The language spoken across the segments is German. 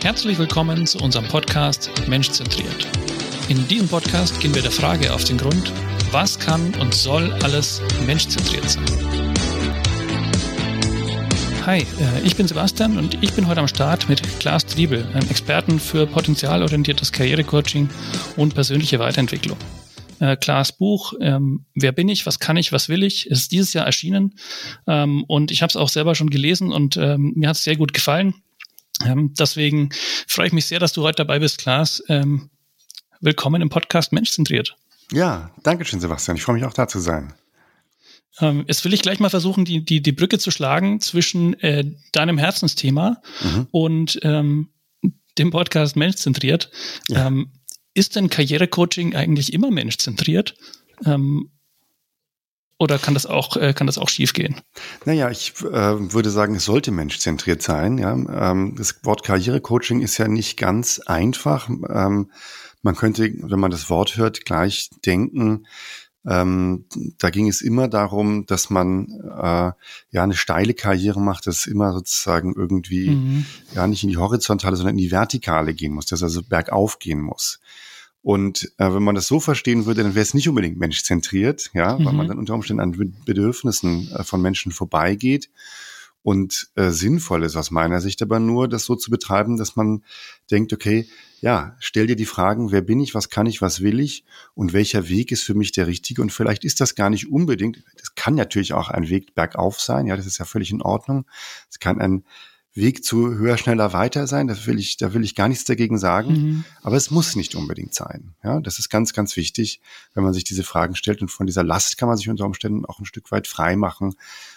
Herzlich willkommen zu unserem Podcast Menschzentriert. In diesem Podcast gehen wir der Frage auf den Grund, was kann und soll alles menschzentriert sein? Hi, äh, ich bin Sebastian und ich bin heute am Start mit Klaas Triebel, einem Experten für potenzialorientiertes Karrierecoaching und persönliche Weiterentwicklung. Äh, Klaas Buch, ähm, Wer bin ich, was kann ich, was will ich, ist dieses Jahr erschienen ähm, und ich habe es auch selber schon gelesen und ähm, mir hat es sehr gut gefallen. Ähm, deswegen freue ich mich sehr, dass du heute dabei bist, Klaas. Ähm, willkommen im Podcast Menschzentriert. Ja, danke schön, Sebastian. Ich freue mich auch da zu sein. Ähm, jetzt will ich gleich mal versuchen, die, die, die Brücke zu schlagen zwischen äh, deinem Herzensthema mhm. und ähm, dem Podcast Menschzentriert. Ja. Ähm, ist denn Karrierecoaching eigentlich immer menschzentriert? Ähm, oder kann das auch, äh, kann das auch schief gehen? Naja, ich äh, würde sagen, es sollte menschzentriert sein. Ja? Ähm, das Wort Karrierecoaching ist ja nicht ganz einfach. Ähm, man könnte, wenn man das Wort hört, gleich denken, ähm, da ging es immer darum, dass man äh, ja eine steile Karriere macht, dass immer sozusagen irgendwie mhm. ja nicht in die horizontale, sondern in die vertikale gehen muss, dass also bergauf gehen muss. Und äh, wenn man das so verstehen würde, dann wäre es nicht unbedingt menschzentriert, ja, mhm. weil man dann unter Umständen an Bedürfnissen äh, von Menschen vorbeigeht. Und äh, sinnvoll ist aus meiner Sicht aber nur, das so zu betreiben, dass man denkt, okay, ja, stell dir die Fragen, wer bin ich, was kann ich, was will ich und welcher Weg ist für mich der richtige. Und vielleicht ist das gar nicht unbedingt, das kann natürlich auch ein Weg bergauf sein, ja, das ist ja völlig in Ordnung. Es kann ein Weg zu höher, schneller, weiter sein. Da will ich, da will ich gar nichts dagegen sagen. Mhm. Aber es muss nicht unbedingt sein. Ja, das ist ganz, ganz wichtig, wenn man sich diese Fragen stellt. Und von dieser Last kann man sich unter Umständen auch ein Stück weit frei machen,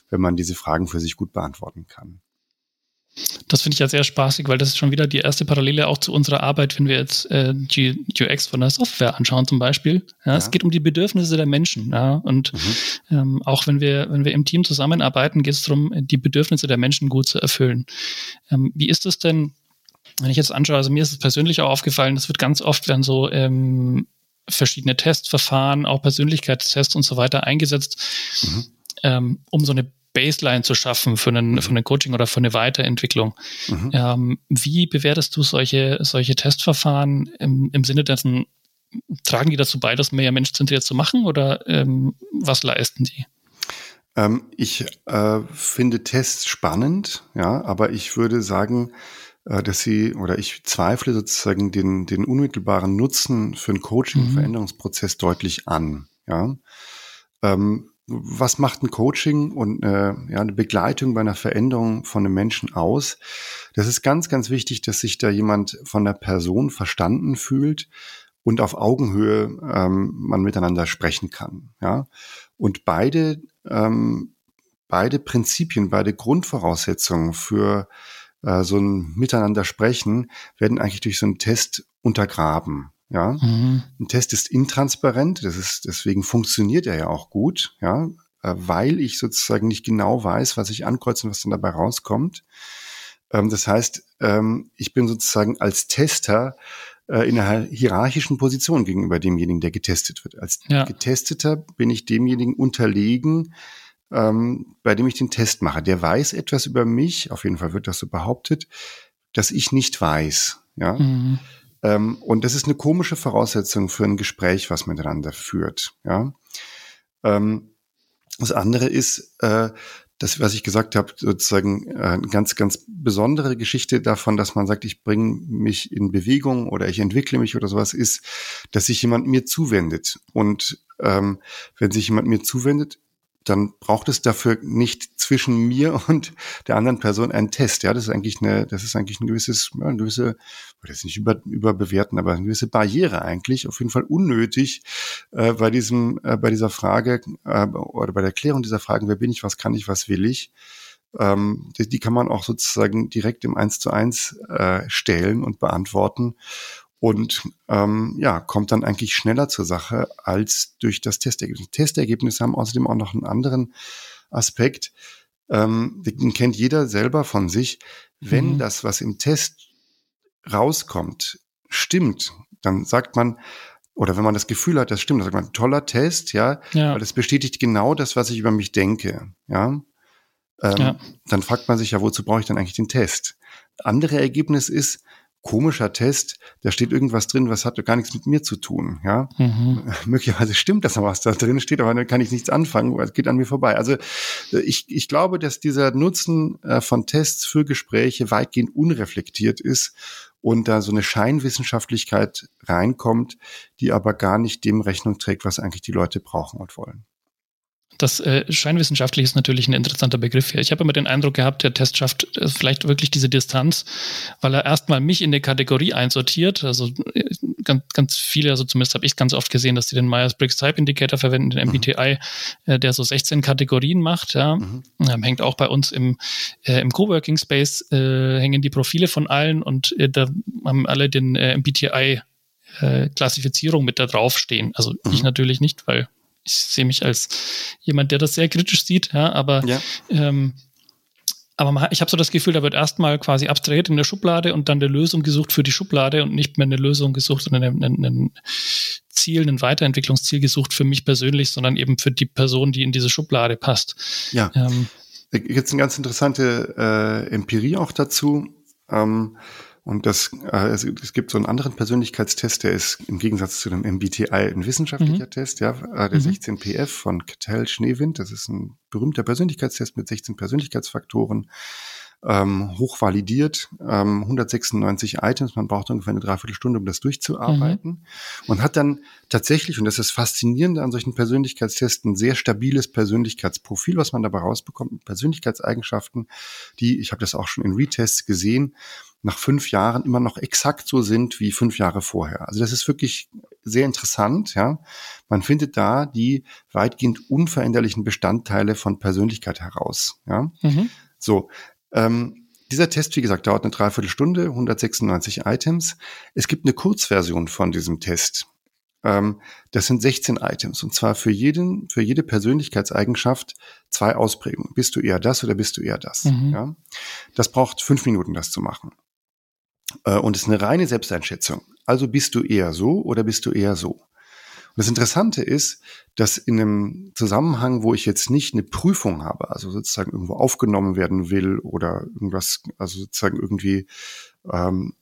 wenn man diese Fragen für sich gut beantworten kann. Das finde ich ja sehr spaßig, weil das ist schon wieder die erste Parallele auch zu unserer Arbeit, wenn wir jetzt äh, die UX von der Software anschauen zum Beispiel. Ja, ja. Es geht um die Bedürfnisse der Menschen. Ja, und mhm. ähm, auch wenn wir, wenn wir im Team zusammenarbeiten, geht es darum, die Bedürfnisse der Menschen gut zu erfüllen. Ähm, wie ist es denn, wenn ich jetzt anschaue, also mir ist es persönlich auch aufgefallen, das wird ganz oft werden so ähm, verschiedene Testverfahren, auch Persönlichkeitstests und so weiter eingesetzt, mhm. ähm, um so eine Baseline zu schaffen für einen, mhm. für einen Coaching oder für eine Weiterentwicklung. Mhm. Ähm, wie bewertest du solche, solche Testverfahren im, im Sinne dessen, tragen die dazu bei, das mehr menschzentriert zu machen oder ähm, was leisten die? Ähm, ich äh, finde Tests spannend, ja, aber ich würde sagen, äh, dass sie oder ich zweifle sozusagen den, den unmittelbaren Nutzen für einen Coaching-Veränderungsprozess mhm. deutlich an. Ja. Ähm, was macht ein Coaching und äh, ja, eine Begleitung bei einer Veränderung von einem Menschen aus? Das ist ganz, ganz wichtig, dass sich da jemand von der Person verstanden fühlt und auf Augenhöhe ähm, man miteinander sprechen kann. Ja? Und beide, ähm, beide Prinzipien, beide Grundvoraussetzungen für äh, so ein Miteinander sprechen werden eigentlich durch so einen Test untergraben. Ja, mhm. ein Test ist intransparent, das ist, deswegen funktioniert er ja auch gut, ja, äh, weil ich sozusagen nicht genau weiß, was ich ankreuze und was dann dabei rauskommt. Ähm, das heißt, ähm, ich bin sozusagen als Tester äh, in einer hierarchischen Position gegenüber demjenigen, der getestet wird. Als ja. Getesteter bin ich demjenigen unterlegen, ähm, bei dem ich den Test mache. Der weiß etwas über mich, auf jeden Fall wird das so behauptet, dass ich nicht weiß. Ja. Mhm. Ähm, und das ist eine komische Voraussetzung für ein Gespräch, was miteinander führt. Ja. Ähm, das andere ist, äh, das, was ich gesagt habe, sozusagen äh, eine ganz, ganz besondere Geschichte davon, dass man sagt, ich bringe mich in Bewegung oder ich entwickle mich oder sowas, ist, dass sich jemand mir zuwendet. Und ähm, wenn sich jemand mir zuwendet, dann braucht es dafür nicht zwischen mir und der anderen Person einen Test. Ja, das ist eigentlich eine, das ist eigentlich ein gewisses, ja, eine gewisse, oder ist nicht über, überbewerten, aber eine gewisse Barriere eigentlich, auf jeden Fall unnötig äh, bei diesem, äh, bei dieser Frage äh, oder bei der Klärung dieser Fragen, wer bin ich, was kann ich, was will ich. Ähm, die, die kann man auch sozusagen direkt im Eins zu eins äh, stellen und beantworten und ähm, ja, kommt dann eigentlich schneller zur Sache als durch das Testergebnis. Testergebnisse haben außerdem auch noch einen anderen Aspekt. Ähm, den kennt jeder selber von sich. Wenn mhm. das, was im Test rauskommt, stimmt, dann sagt man, oder wenn man das Gefühl hat, das stimmt, dann sagt man, toller Test, ja, ja. weil das bestätigt genau das, was ich über mich denke, ja. Ähm, ja. Dann fragt man sich ja, wozu brauche ich dann eigentlich den Test? Andere Ergebnis ist, komischer Test, da steht irgendwas drin, was hat gar nichts mit mir zu tun, ja. Mhm. Möglicherweise stimmt das, was da drin steht, aber dann kann ich nichts anfangen, weil es geht an mir vorbei. Also ich, ich glaube, dass dieser Nutzen äh, von Tests für Gespräche weitgehend unreflektiert ist und da so eine Scheinwissenschaftlichkeit reinkommt, die aber gar nicht dem Rechnung trägt, was eigentlich die Leute brauchen und wollen. Das äh, scheinwissenschaftlich ist natürlich ein interessanter Begriff hier. Ich habe immer den Eindruck gehabt, der Test schafft äh, vielleicht wirklich diese Distanz, weil er erstmal mich in eine Kategorie einsortiert. Also äh, ganz, ganz viele, also zumindest habe ich ganz oft gesehen, dass sie den Myers-Briggs Type Indicator verwenden, den MBTI, mhm. äh, der so 16 Kategorien macht. Ja. Mhm. Ähm, hängt auch bei uns im, äh, im Coworking Space, äh, hängen die Profile von allen und da haben alle den MBTI Klassifizierung mit da draufstehen. Also mhm. ich natürlich nicht, weil ich sehe mich als jemand, der das sehr kritisch sieht, ja, aber ja. Ähm, aber ich habe so das Gefühl, da wird erstmal quasi abstrahiert in der Schublade und dann eine Lösung gesucht für die Schublade und nicht mehr eine Lösung gesucht und ein, Ziel, ein Weiterentwicklungsziel gesucht für mich persönlich, sondern eben für die Person, die in diese Schublade passt. Ja. Ähm, Jetzt eine ganz interessante äh, Empirie auch dazu. Ähm, und das, äh, es, es gibt so einen anderen Persönlichkeitstest, der ist im Gegensatz zu dem MBTI ein wissenschaftlicher mhm. Test, ja, äh, der mhm. 16PF von Cattell Schneewind. Das ist ein berühmter Persönlichkeitstest mit 16 Persönlichkeitsfaktoren ähm, hochvalidiert, ähm, 196 Items, man braucht ungefähr eine Dreiviertelstunde, um das durchzuarbeiten mhm. und hat dann tatsächlich, und das ist faszinierend an solchen Persönlichkeitstesten, ein sehr stabiles Persönlichkeitsprofil, was man dabei rausbekommt, Persönlichkeitseigenschaften, die, ich habe das auch schon in Retests gesehen, nach fünf Jahren immer noch exakt so sind wie fünf Jahre vorher. Also das ist wirklich sehr interessant, ja. Man findet da die weitgehend unveränderlichen Bestandteile von Persönlichkeit heraus, ja. Mhm. So, ähm, dieser Test, wie gesagt, dauert eine Dreiviertelstunde, 196 Items. Es gibt eine Kurzversion von diesem Test. Ähm, das sind 16 Items und zwar für jeden, für jede Persönlichkeitseigenschaft zwei Ausprägungen. Bist du eher das oder bist du eher das? Mhm. Ja? Das braucht fünf Minuten, das zu machen. Äh, und ist eine reine Selbsteinschätzung. Also bist du eher so oder bist du eher so? Und das Interessante ist, dass in einem Zusammenhang, wo ich jetzt nicht eine Prüfung habe, also sozusagen irgendwo aufgenommen werden will oder irgendwas, also sozusagen irgendwie ähm,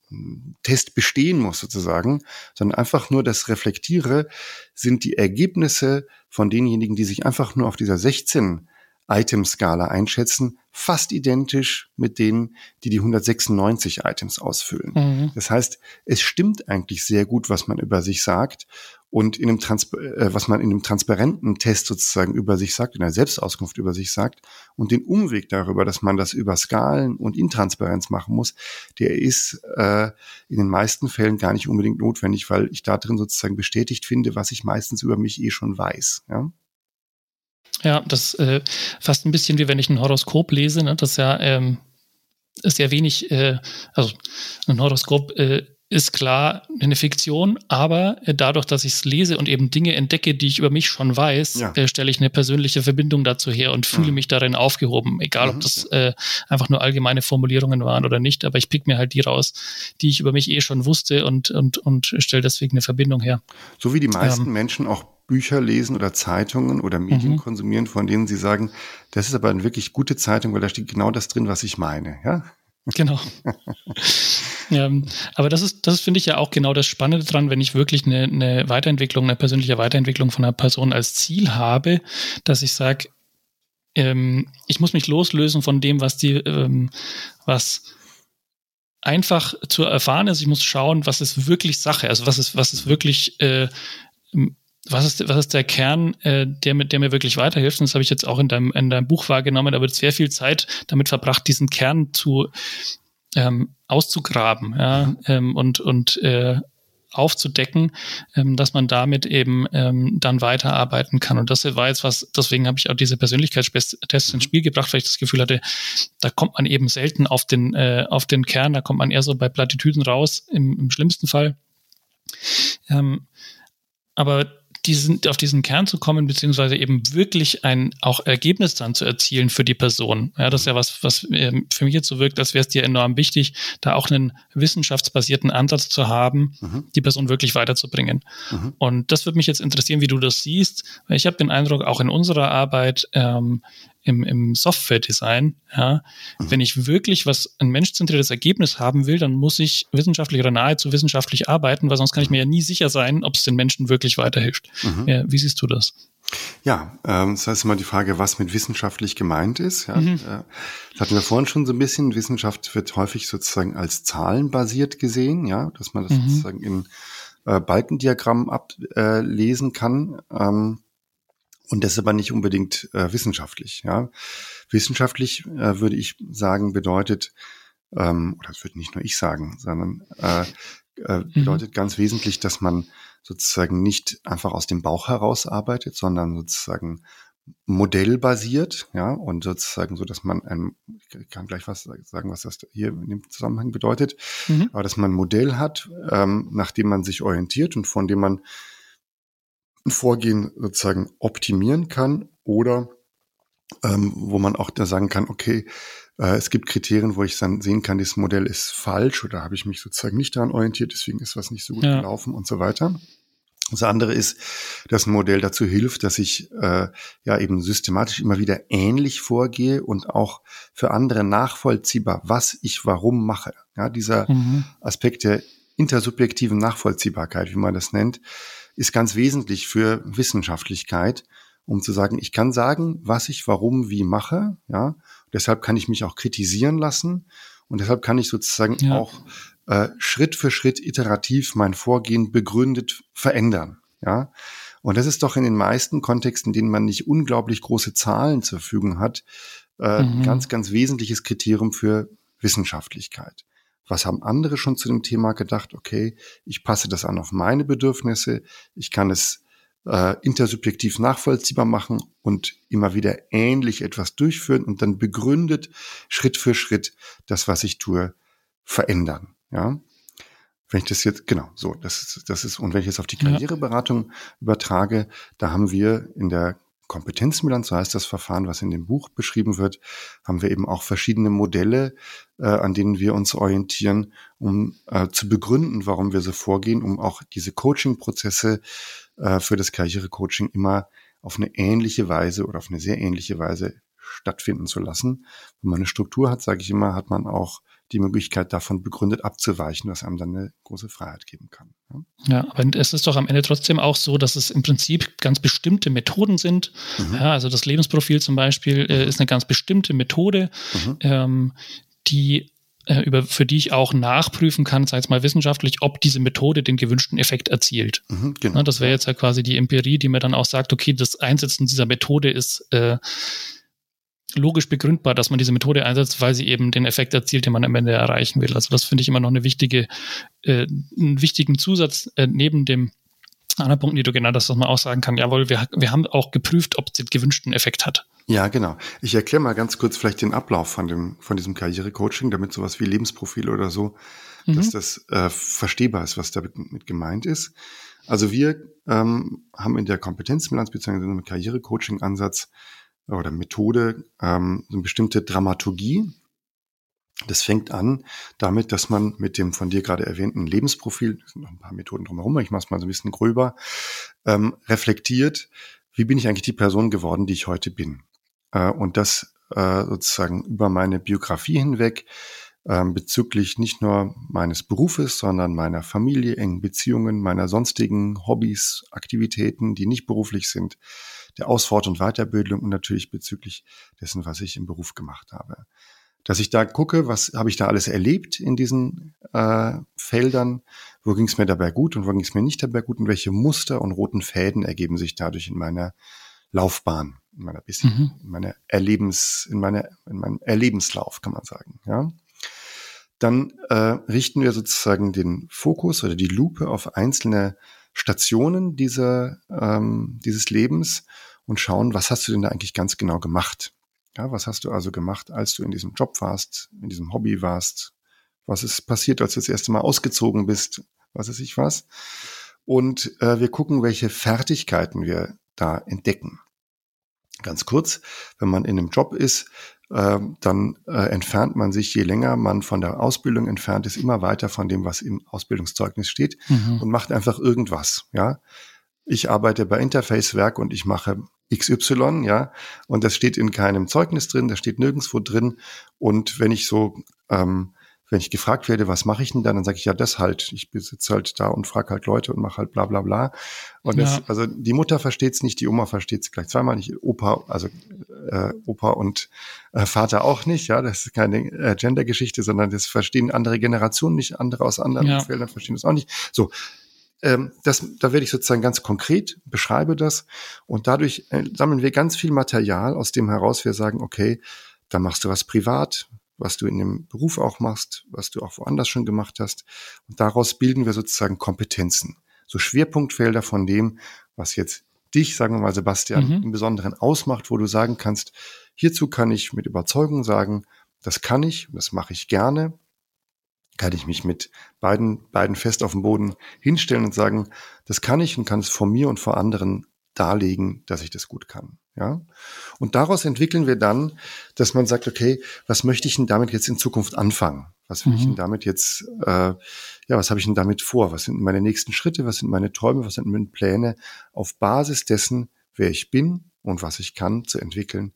Test bestehen muss sozusagen, sondern einfach nur das reflektiere, sind die Ergebnisse von denjenigen, die sich einfach nur auf dieser 16 Item-Skala einschätzen, fast identisch mit denen, die die 196 Items ausfüllen. Mhm. Das heißt, es stimmt eigentlich sehr gut, was man über sich sagt und in einem Trans äh, was man in einem transparenten Test sozusagen über sich sagt, in einer Selbstauskunft über sich sagt und den Umweg darüber, dass man das über Skalen und Intransparenz machen muss, der ist äh, in den meisten Fällen gar nicht unbedingt notwendig, weil ich da drin sozusagen bestätigt finde, was ich meistens über mich eh schon weiß. Ja? Ja, das äh, fast ein bisschen wie wenn ich ein Horoskop lese, ne? das ja ähm, ist ja wenig, äh, also ein Horoskop äh, ist klar eine Fiktion, aber äh, dadurch, dass ich es lese und eben Dinge entdecke, die ich über mich schon weiß, ja. äh, stelle ich eine persönliche Verbindung dazu her und fühle mhm. mich darin aufgehoben, egal mhm. ob das äh, einfach nur allgemeine Formulierungen waren oder nicht, aber ich pick mir halt die raus, die ich über mich eh schon wusste und, und, und stelle deswegen eine Verbindung her. So wie die meisten ähm, Menschen auch Bücher lesen oder Zeitungen oder Medien mhm. konsumieren, von denen sie sagen, das ist aber eine wirklich gute Zeitung, weil da steht genau das drin, was ich meine, ja? Genau. ja, aber das ist, das finde ich ja auch genau das Spannende dran, wenn ich wirklich eine, eine Weiterentwicklung, eine persönliche Weiterentwicklung von einer Person als Ziel habe, dass ich sage, ähm, ich muss mich loslösen von dem, was die, ähm, was einfach zu erfahren ist. Ich muss schauen, was ist wirklich Sache, also was ist, was ist wirklich äh, was ist, was ist der Kern, äh, der, mit, der mir wirklich weiterhilft? Und das habe ich jetzt auch in deinem, in deinem Buch wahrgenommen. Da wird sehr viel Zeit damit verbracht, diesen Kern zu ähm, auszugraben ja, mhm. ähm, und, und äh, aufzudecken, ähm, dass man damit eben ähm, dann weiterarbeiten kann. Und das war jetzt was, deswegen habe ich auch diese Persönlichkeitstests ins mhm. Spiel gebracht, weil ich das Gefühl hatte, da kommt man eben selten auf den, äh, auf den Kern, da kommt man eher so bei Plattitüden raus, im, im schlimmsten Fall. Ähm, aber diesen, auf diesen Kern zu kommen, beziehungsweise eben wirklich ein auch Ergebnis dann zu erzielen für die Person. Ja, das ist ja was, was ähm, für mich jetzt so wirkt, als wäre es dir enorm wichtig, da auch einen wissenschaftsbasierten Ansatz zu haben, mhm. die Person wirklich weiterzubringen. Mhm. Und das würde mich jetzt interessieren, wie du das siehst, weil ich habe den Eindruck, auch in unserer Arbeit ähm, im, im Software-Design. Ja. Mhm. Wenn ich wirklich was ein menschzentriertes Ergebnis haben will, dann muss ich wissenschaftlich oder nahezu wissenschaftlich arbeiten, weil sonst kann ich mir ja nie sicher sein, ob es den Menschen wirklich weiterhilft. Mhm. Ja, wie siehst du das? Ja, ähm, das heißt immer die Frage, was mit wissenschaftlich gemeint ist. Ja, mhm. äh, das hatten wir vorhin schon so ein bisschen. Wissenschaft wird häufig sozusagen als zahlenbasiert gesehen, ja, dass man das mhm. sozusagen in äh, Balkendiagrammen ablesen äh, kann. Ähm, und das ist aber nicht unbedingt äh, wissenschaftlich. Ja. Wissenschaftlich äh, würde ich sagen, bedeutet, ähm, oder das würde nicht nur ich sagen, sondern äh, äh, mhm. bedeutet mhm. ganz wesentlich, dass man sozusagen nicht einfach aus dem Bauch heraus arbeitet, sondern sozusagen modellbasiert, ja, und sozusagen so, dass man ein, ich kann gleich was sagen, was das hier in dem Zusammenhang bedeutet, mhm. aber dass man ein Modell hat, ähm, nach dem man sich orientiert und von dem man ein Vorgehen sozusagen optimieren kann oder ähm, wo man auch da sagen kann, okay, äh, es gibt Kriterien, wo ich dann sehen kann, dieses Modell ist falsch oder habe ich mich sozusagen nicht daran orientiert, deswegen ist was nicht so gut ja. gelaufen und so weiter. Das andere ist, dass ein Modell dazu hilft, dass ich äh, ja eben systematisch immer wieder ähnlich vorgehe und auch für andere nachvollziehbar, was ich warum mache. Ja, dieser mhm. Aspekt der intersubjektiven Nachvollziehbarkeit, wie man das nennt, ist ganz wesentlich für Wissenschaftlichkeit, um zu sagen, ich kann sagen, was ich warum wie mache, ja. Deshalb kann ich mich auch kritisieren lassen und deshalb kann ich sozusagen ja. auch äh, Schritt für Schritt iterativ mein Vorgehen begründet verändern. Ja. Und das ist doch in den meisten Kontexten, in denen man nicht unglaublich große Zahlen zur Verfügung hat, äh, mhm. ganz, ganz wesentliches Kriterium für Wissenschaftlichkeit. Was haben andere schon zu dem Thema gedacht? Okay, ich passe das an auf meine Bedürfnisse. Ich kann es äh, intersubjektiv nachvollziehbar machen und immer wieder ähnlich etwas durchführen und dann begründet Schritt für Schritt das, was ich tue, verändern. Ja. Wenn ich das jetzt, genau, so, das ist, das ist, und wenn ich jetzt auf die Karriereberatung übertrage, da haben wir in der Kompetenzbilanz, so heißt das Verfahren, was in dem Buch beschrieben wird, haben wir eben auch verschiedene Modelle, äh, an denen wir uns orientieren, um äh, zu begründen, warum wir so vorgehen, um auch diese Coaching-Prozesse äh, für das Karrierecoaching immer auf eine ähnliche Weise oder auf eine sehr ähnliche Weise stattfinden zu lassen. Wenn man eine Struktur hat, sage ich immer, hat man auch die Möglichkeit davon begründet abzuweichen, was einem dann eine große Freiheit geben kann. Ja, aber es ist doch am Ende trotzdem auch so, dass es im Prinzip ganz bestimmte Methoden sind. Mhm. Ja, also das Lebensprofil zum Beispiel äh, ist eine ganz bestimmte Methode, mhm. ähm, die äh, über, für die ich auch nachprüfen kann, sei es mal wissenschaftlich, ob diese Methode den gewünschten Effekt erzielt. Mhm, genau. ja, das wäre jetzt ja quasi die Empirie, die mir dann auch sagt, okay, das Einsetzen dieser Methode ist äh, logisch begründbar, dass man diese Methode einsetzt, weil sie eben den Effekt erzielt, den man am Ende erreichen will. Also das finde ich immer noch eine wichtige, äh, einen wichtigen Zusatz äh, neben dem anderen Punkt, die du genannt hast, dass man auch sagen kann, jawohl, wir, wir haben auch geprüft, ob es den gewünschten Effekt hat. Ja, genau. Ich erkläre mal ganz kurz vielleicht den Ablauf von dem, von diesem Karrierecoaching, damit sowas wie Lebensprofil oder so, mhm. dass das äh, verstehbar ist, was damit gemeint ist. Also wir ähm, haben in der Kompetenzbilanz bzw. im Karrierecoaching-Ansatz oder Methode ähm, eine bestimmte Dramaturgie. Das fängt an damit, dass man mit dem von dir gerade erwähnten Lebensprofil, sind noch ein paar Methoden drumherum, ich mache es mal so ein bisschen gröber, ähm, reflektiert, wie bin ich eigentlich die Person geworden, die ich heute bin. Äh, und das äh, sozusagen über meine Biografie hinweg bezüglich nicht nur meines Berufes, sondern meiner Familie, engen Beziehungen, meiner sonstigen Hobbys, Aktivitäten, die nicht beruflich sind, der Ausfort- und Weiterbildung und natürlich bezüglich dessen, was ich im Beruf gemacht habe. Dass ich da gucke, was habe ich da alles erlebt in diesen äh, Feldern, wo ging es mir dabei gut und wo ging es mir nicht dabei gut und welche Muster und roten Fäden ergeben sich dadurch in meiner Laufbahn, in meiner bisschen, mhm. in meiner Erlebens, in meiner, in meinem Erlebenslauf, kann man sagen, ja. Dann äh, richten wir sozusagen den Fokus oder die Lupe auf einzelne Stationen dieser, ähm, dieses Lebens und schauen, was hast du denn da eigentlich ganz genau gemacht? Ja, was hast du also gemacht, als du in diesem Job warst, in diesem Hobby warst? Was ist passiert, als du das erste Mal ausgezogen bist? Was ist ich was? Und äh, wir gucken, welche Fertigkeiten wir da entdecken. Ganz kurz, wenn man in einem Job ist, äh, dann äh, entfernt man sich, je länger man von der Ausbildung entfernt ist, immer weiter von dem, was im Ausbildungszeugnis steht mhm. und macht einfach irgendwas. Ja, ich arbeite bei Interface-Werk und ich mache XY, ja, und das steht in keinem Zeugnis drin, das steht nirgendwo drin. Und wenn ich so ähm, wenn ich gefragt werde, was mache ich denn dann, dann sage ich ja das halt. Ich besitze halt da und frage halt Leute und mache halt bla bla bla. Und ja. das, also die Mutter versteht es nicht, die Oma versteht es gleich zweimal nicht, Opa, also äh, Opa und äh, Vater auch nicht, ja, das ist keine äh, Gender-Geschichte, sondern das verstehen andere Generationen nicht, andere aus anderen ja. Feldern verstehen das auch nicht. So, ähm, das, da werde ich sozusagen ganz konkret, beschreibe das und dadurch äh, sammeln wir ganz viel Material, aus dem heraus wir sagen, okay, da machst du was privat, was du in dem Beruf auch machst, was du auch woanders schon gemacht hast. Und daraus bilden wir sozusagen Kompetenzen. So Schwerpunktfelder von dem, was jetzt dich, sagen wir mal, Sebastian, mhm. im Besonderen ausmacht, wo du sagen kannst, hierzu kann ich mit Überzeugung sagen, das kann ich, das mache ich gerne, kann ich mich mit beiden, beiden fest auf dem Boden hinstellen und sagen, das kann ich und kann es vor mir und vor anderen darlegen, dass ich das gut kann. Ja? Und daraus entwickeln wir dann, dass man sagt, okay, was möchte ich denn damit jetzt in Zukunft anfangen? Was will mhm. ich denn damit jetzt, äh, ja, was habe ich denn damit vor? Was sind meine nächsten Schritte? Was sind meine Träume? Was sind meine Pläne? Auf Basis dessen, wer ich bin und was ich kann, zu entwickeln,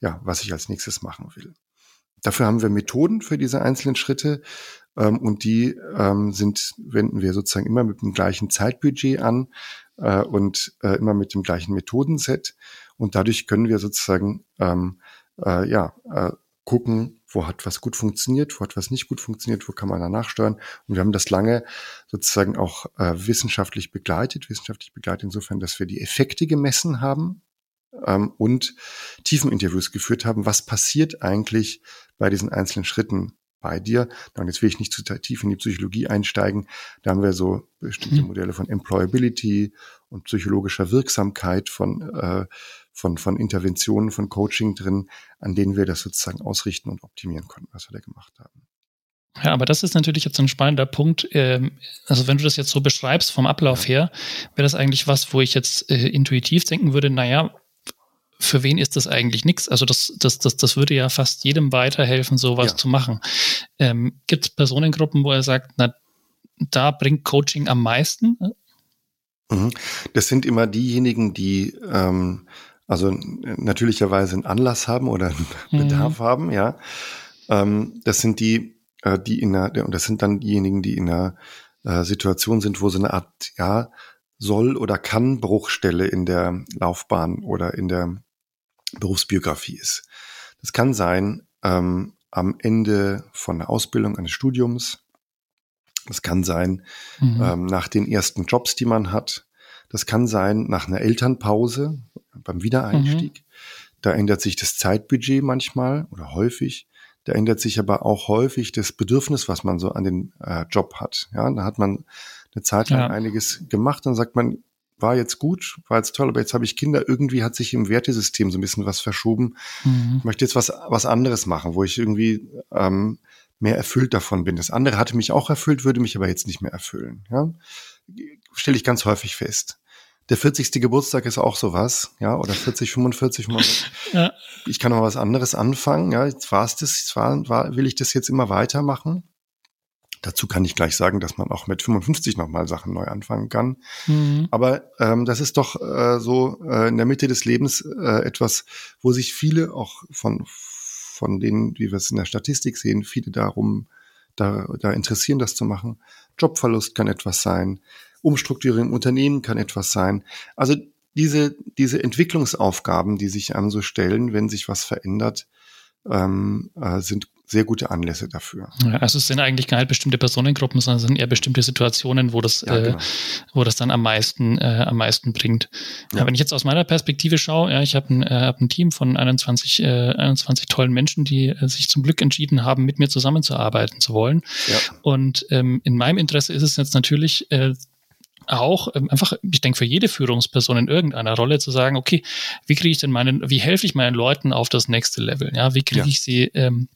ja, was ich als nächstes machen will. Dafür haben wir Methoden für diese einzelnen Schritte ähm, und die ähm, sind, wenden wir sozusagen immer mit dem gleichen Zeitbudget an äh, und äh, immer mit dem gleichen Methodenset. Und dadurch können wir sozusagen ähm, äh, ja, äh, gucken, wo hat was gut funktioniert, wo hat was nicht gut funktioniert, wo kann man da nachsteuern. Und wir haben das lange sozusagen auch äh, wissenschaftlich begleitet, wissenschaftlich begleitet insofern, dass wir die Effekte gemessen haben ähm, und Tiefeninterviews geführt haben. Was passiert eigentlich bei diesen einzelnen Schritten bei dir. Und jetzt will ich nicht zu tief in die Psychologie einsteigen. Da haben wir so bestimmte mhm. Modelle von Employability und psychologischer Wirksamkeit von, äh, von, von Interventionen, von Coaching drin, an denen wir das sozusagen ausrichten und optimieren können, was wir da gemacht haben. Ja, aber das ist natürlich jetzt ein spannender Punkt. Ähm, also wenn du das jetzt so beschreibst vom Ablauf her, wäre das eigentlich was, wo ich jetzt äh, intuitiv denken würde, naja, für wen ist das eigentlich nichts? Also das, das, das, das würde ja fast jedem weiterhelfen, sowas ja. zu machen. Ähm, Gibt es Personengruppen, wo er sagt, na, da bringt Coaching am meisten? Mhm. Das sind immer diejenigen, die ähm, also natürlicherweise einen Anlass haben oder einen mhm. Bedarf haben, ja. Ähm, das sind die, äh, die in der, und das sind dann diejenigen, die in einer äh, Situation sind, wo so eine Art, ja, soll oder kann Bruchstelle in der Laufbahn oder in der Berufsbiografie ist. Das kann sein ähm, am Ende von der Ausbildung eines Studiums. Das kann sein mhm. ähm, nach den ersten Jobs, die man hat. Das kann sein nach einer Elternpause beim Wiedereinstieg. Mhm. Da ändert sich das Zeitbudget manchmal oder häufig. Da ändert sich aber auch häufig das Bedürfnis, was man so an den äh, Job hat. Ja, da hat man eine Zeit lang ja. einiges gemacht, dann sagt man, war jetzt gut, war jetzt toll, aber jetzt habe ich Kinder. Irgendwie hat sich im Wertesystem so ein bisschen was verschoben. Mhm. Ich möchte jetzt was, was anderes machen, wo ich irgendwie ähm, mehr erfüllt davon bin. Das andere hatte mich auch erfüllt, würde mich aber jetzt nicht mehr erfüllen. Ja? Stelle ich ganz häufig fest. Der 40. Geburtstag ist auch sowas, ja, oder 40, 45, 45. ja. Ich kann noch was anderes anfangen, ja, jetzt war es das, jetzt war, war, will ich das jetzt immer weitermachen. Dazu kann ich gleich sagen, dass man auch mit 55 nochmal Sachen neu anfangen kann. Mhm. Aber ähm, das ist doch äh, so äh, in der Mitte des Lebens äh, etwas, wo sich viele auch von, von denen, wie wir es in der Statistik sehen, viele darum da, da interessieren, das zu machen. Jobverlust kann etwas sein, Umstrukturierung im Unternehmen kann etwas sein. Also diese, diese Entwicklungsaufgaben, die sich einem so stellen, wenn sich was verändert, ähm, äh, sind sehr gute Anlässe dafür. Ja, also es sind eigentlich gar nicht bestimmte Personengruppen, sondern es sind eher bestimmte Situationen, wo das, ja, genau. äh, wo das dann am meisten, äh, am meisten bringt. Ja. Ja, wenn ich jetzt aus meiner Perspektive schaue, ja, ich habe ein, äh, hab ein Team von 21, äh, 21 tollen Menschen, die äh, sich zum Glück entschieden haben, mit mir zusammenzuarbeiten zu wollen. Ja. Und ähm, in meinem Interesse ist es jetzt natürlich, äh, auch ähm, einfach, ich denke, für jede Führungsperson in irgendeiner Rolle zu sagen, okay, wie kriege ich denn meinen, wie helfe ich meinen Leuten auf das nächste Level? Ja, wie kriege ja. ich sie ähm,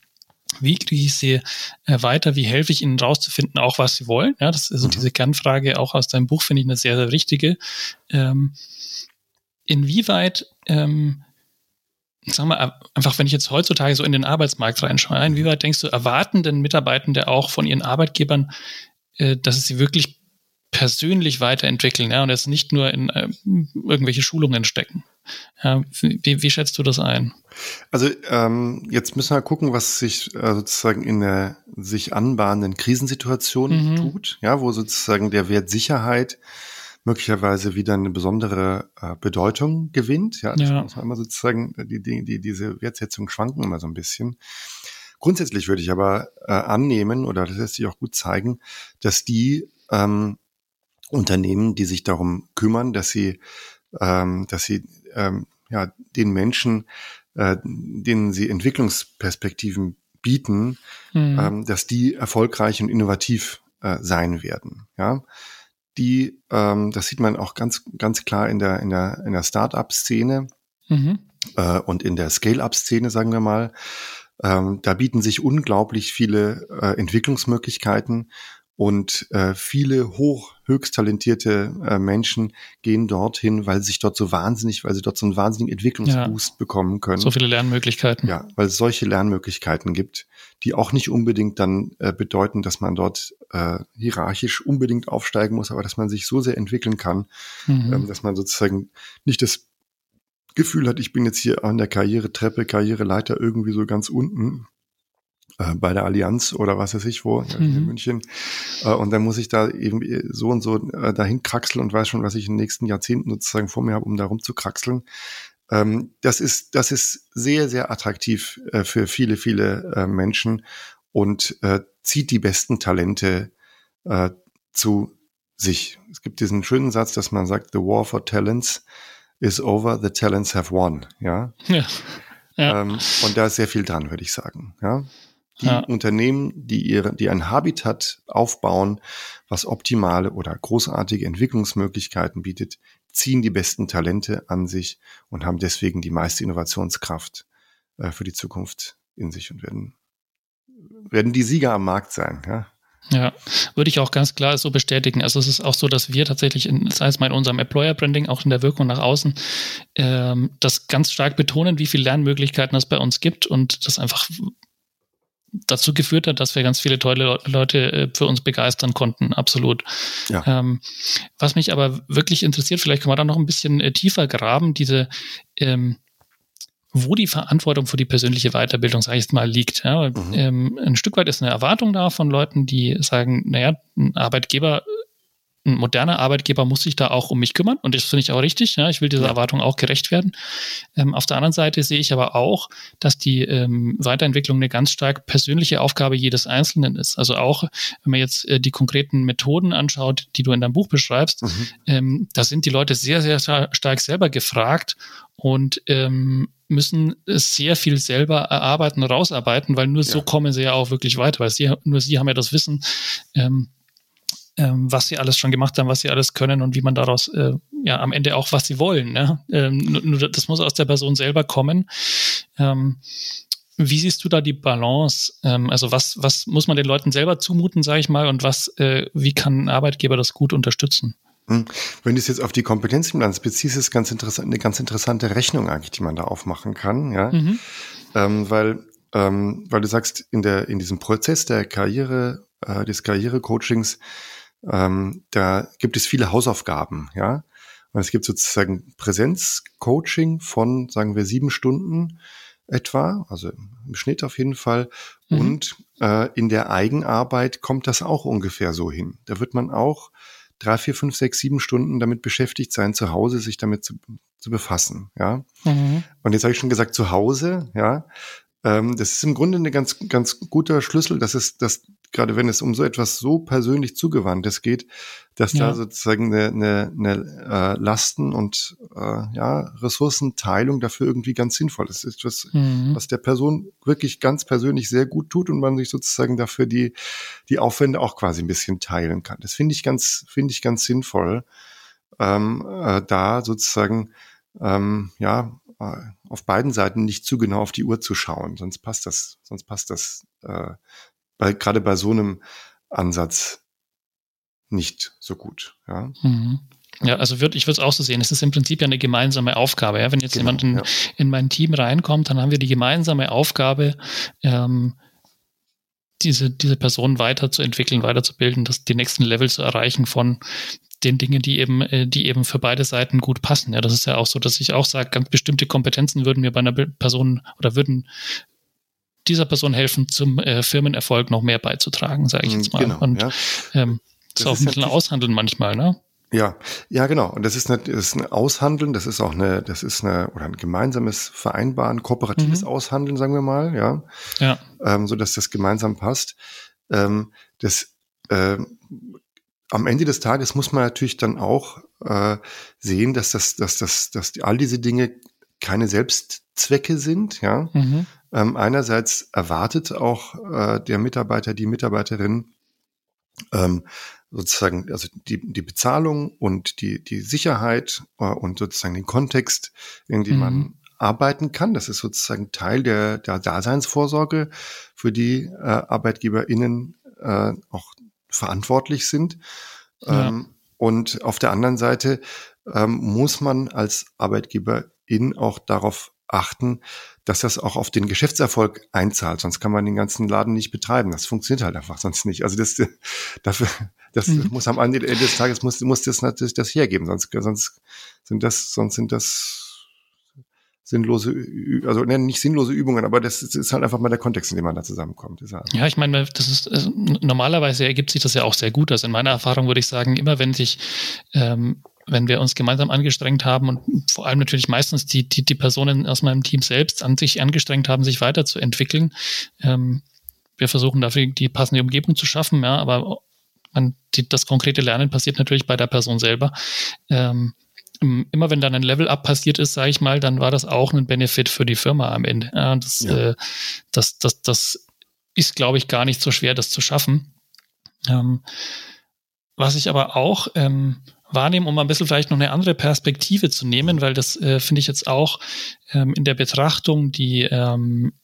wie kriege ich sie äh, weiter? Wie helfe ich ihnen rauszufinden, auch was sie wollen? Ja, das ist also mhm. diese Kernfrage auch aus deinem Buch, finde ich eine sehr, sehr richtige. Ähm, inwieweit, ähm, sag mal, einfach, wenn ich jetzt heutzutage so in den Arbeitsmarkt reinschaue, inwieweit denkst du, erwarten denn Mitarbeitende auch von ihren Arbeitgebern, äh, dass sie wirklich persönlich weiterentwickeln, ja, und jetzt nicht nur in äh, irgendwelche Schulungen stecken? Ja, wie, wie schätzt du das ein? Also ähm, jetzt müssen wir gucken, was sich äh, sozusagen in der sich anbahnenden Krisensituation mhm. tut, ja, wo sozusagen der Wert Sicherheit möglicherweise wieder eine besondere äh, Bedeutung gewinnt. Ja, das ja. muss man immer sozusagen, die, die, die, diese Wertsetzung schwanken immer so ein bisschen. Grundsätzlich würde ich aber äh, annehmen, oder das lässt sich auch gut zeigen, dass die ähm, Unternehmen, die sich darum kümmern, dass sie, ähm, dass sie ähm, ja, den Menschen, äh, denen sie Entwicklungsperspektiven bieten, mhm. ähm, dass die erfolgreich und innovativ äh, sein werden. Ja, die, ähm, das sieht man auch ganz, ganz klar in der in der in der Start-up-Szene mhm. äh, und in der Scale-up-Szene, sagen wir mal. Ähm, da bieten sich unglaublich viele äh, Entwicklungsmöglichkeiten und äh, viele hoch, höchst talentierte äh, Menschen gehen dorthin, weil sich dort so wahnsinnig, weil sie dort so einen wahnsinnigen Entwicklungsboost ja. bekommen können. So viele Lernmöglichkeiten. Ja, weil es solche Lernmöglichkeiten gibt, die auch nicht unbedingt dann äh, bedeuten, dass man dort äh, hierarchisch unbedingt aufsteigen muss, aber dass man sich so sehr entwickeln kann, mhm. ähm, dass man sozusagen nicht das Gefühl hat, ich bin jetzt hier an der Karrieretreppe, Karriereleiter irgendwie so ganz unten, äh, bei der Allianz oder was weiß ich wo, mhm. in München. Äh, und dann muss ich da eben so und so äh, dahin kraxeln und weiß schon, was ich in den nächsten Jahrzehnten sozusagen vor mir habe, um da rumzukraxeln. Ähm, das ist, das ist sehr, sehr attraktiv äh, für viele, viele äh, Menschen und äh, zieht die besten Talente äh, zu sich. Es gibt diesen schönen Satz, dass man sagt, the war for talents is over, the talents have won. Ja. ja. ja. Ähm, und da ist sehr viel dran, würde ich sagen. Ja die ja. Unternehmen, die ihre, die ein Habitat aufbauen, was optimale oder großartige Entwicklungsmöglichkeiten bietet, ziehen die besten Talente an sich und haben deswegen die meiste Innovationskraft äh, für die Zukunft in sich und werden, werden die Sieger am Markt sein, ja. Ja, würde ich auch ganz klar so bestätigen. Also es ist auch so, dass wir tatsächlich, in, sei es mal in unserem Employer-Branding, auch in der Wirkung nach außen, ähm, das ganz stark betonen, wie viele Lernmöglichkeiten es bei uns gibt und das einfach dazu geführt hat, dass wir ganz viele tolle Leute äh, für uns begeistern konnten, absolut. Ja. Ähm, was mich aber wirklich interessiert, vielleicht kann man da noch ein bisschen äh, tiefer graben, diese ähm, wo die Verantwortung für die persönliche Weiterbildung, sage ich mal, liegt. Ja, mhm. ähm, ein Stück weit ist eine Erwartung da von Leuten, die sagen, naja, ein Arbeitgeber ein moderner Arbeitgeber muss sich da auch um mich kümmern und das finde ich auch richtig. Ja, ich will dieser Erwartung auch gerecht werden. Ähm, auf der anderen Seite sehe ich aber auch, dass die ähm, Weiterentwicklung eine ganz stark persönliche Aufgabe jedes Einzelnen ist. Also auch, wenn man jetzt äh, die konkreten Methoden anschaut, die du in deinem Buch beschreibst, mhm. ähm, da sind die Leute sehr, sehr stark selber gefragt und ähm, müssen sehr viel selber erarbeiten, rausarbeiten, weil nur ja. so kommen sie ja auch wirklich weiter, weil sie, nur sie haben ja das Wissen, ähm, was sie alles schon gemacht haben, was sie alles können und wie man daraus äh, ja am Ende auch was sie wollen. Ne? Ähm, nur, das muss aus der Person selber kommen. Ähm, wie siehst du da die Balance? Ähm, also was, was muss man den Leuten selber zumuten, sage ich mal, und was, äh, wie kann ein Arbeitgeber das gut unterstützen? Hm. Wenn du es jetzt auf die Kompetenzbilanz beziehst, ist ganz interessant, eine ganz interessante Rechnung eigentlich, die man da aufmachen kann, ja. Mhm. Ähm, weil, ähm, weil du sagst, in der, in diesem Prozess der Karriere, äh, des Karrierecoachings ähm, da gibt es viele Hausaufgaben, ja. Und es gibt sozusagen Präsenzcoaching von, sagen wir, sieben Stunden etwa, also im Schnitt auf jeden Fall. Mhm. Und äh, in der Eigenarbeit kommt das auch ungefähr so hin. Da wird man auch drei, vier, fünf, sechs, sieben Stunden damit beschäftigt sein, zu Hause sich damit zu, zu befassen, ja. Mhm. Und jetzt habe ich schon gesagt, zu Hause, ja. Ähm, das ist im Grunde ein ganz, ganz guter Schlüssel, dass es, dass gerade wenn es um so etwas so persönlich zugewandtes geht, dass ja. da sozusagen eine, eine, eine äh, Lasten- und äh, ja, Ressourcenteilung dafür irgendwie ganz sinnvoll ist. Das ist etwas, mhm. was der Person wirklich ganz persönlich sehr gut tut und man sich sozusagen dafür die, die Aufwände auch quasi ein bisschen teilen kann. Das finde ich ganz, finde ich ganz sinnvoll, ähm, äh, da sozusagen ähm, ja auf beiden Seiten nicht zu genau auf die Uhr zu schauen, sonst passt das, sonst passt das äh, bei, gerade bei so einem Ansatz nicht so gut. Ja. Mhm. Ja, also würd, ich würde es auch so sehen. Es ist im Prinzip ja eine gemeinsame Aufgabe. Ja? Wenn jetzt genau, jemand in, ja. in, mein Team reinkommt, dann haben wir die gemeinsame Aufgabe, ähm, diese, diese Person weiterzuentwickeln, weiterzubilden, das, die nächsten Level zu erreichen von den Dingen, die eben, äh, die eben für beide Seiten gut passen. Ja, das ist ja auch so, dass ich auch sage, ganz bestimmte Kompetenzen würden mir bei einer Person oder würden dieser Person helfen, zum äh, Firmenerfolg noch mehr beizutragen, sage ich hm, jetzt mal. Genau, Und ja. ähm, das, ist auch ein bisschen aushandeln manchmal, ne? Ja, ja, genau. Und das ist, eine, das ist ein Aushandeln, das ist auch eine, das ist eine, oder ein gemeinsames Vereinbaren, kooperatives mhm. Aushandeln, sagen wir mal, ja. Ja. Ähm, so dass das gemeinsam passt. Ähm, das, äh, am Ende des Tages muss man natürlich dann auch äh, sehen, dass das, dass das, dass die, all diese Dinge keine Selbstzwecke sind, ja. Mhm. Ähm, einerseits erwartet auch äh, der Mitarbeiter, die Mitarbeiterin, ähm, sozusagen, also die, die Bezahlung und die, die Sicherheit äh, und sozusagen den Kontext, in dem mhm. man arbeiten kann. Das ist sozusagen Teil der, der Daseinsvorsorge, für die äh, ArbeitgeberInnen äh, auch verantwortlich sind. Ja. Ähm, und auf der anderen Seite ähm, muss man als Arbeitgeberin auch darauf achten, dass das auch auf den Geschäftserfolg einzahlt. Sonst kann man den ganzen Laden nicht betreiben. Das funktioniert halt einfach sonst nicht. Also das, dafür, das mhm. muss am Ende des Tages muss, muss das natürlich das hergeben. Sonst, sonst sind das, sonst sind das sinnlose, also ne, nicht sinnlose Übungen, aber das ist halt einfach mal der Kontext, in dem man da zusammenkommt. Halt ja, ich meine, das ist normalerweise ergibt sich das ja auch sehr gut. Also in meiner Erfahrung würde ich sagen, immer wenn sich ähm, wenn wir uns gemeinsam angestrengt haben und vor allem natürlich meistens die, die, die Personen aus meinem Team selbst an sich angestrengt haben, sich weiterzuentwickeln. Ähm, wir versuchen dafür die passende Umgebung zu schaffen, ja, aber man, die, das konkrete Lernen passiert natürlich bei der Person selber. Ähm, immer wenn dann ein Level-Up passiert ist, sage ich mal, dann war das auch ein Benefit für die Firma am Ende. Ja, das, ja. Äh, das, das, das ist, glaube ich, gar nicht so schwer, das zu schaffen. Ähm, was ich aber auch ähm, wahrnehmen, um ein bisschen vielleicht noch eine andere Perspektive zu nehmen, weil das äh, finde ich jetzt auch ähm, in der Betrachtung, die, ähm,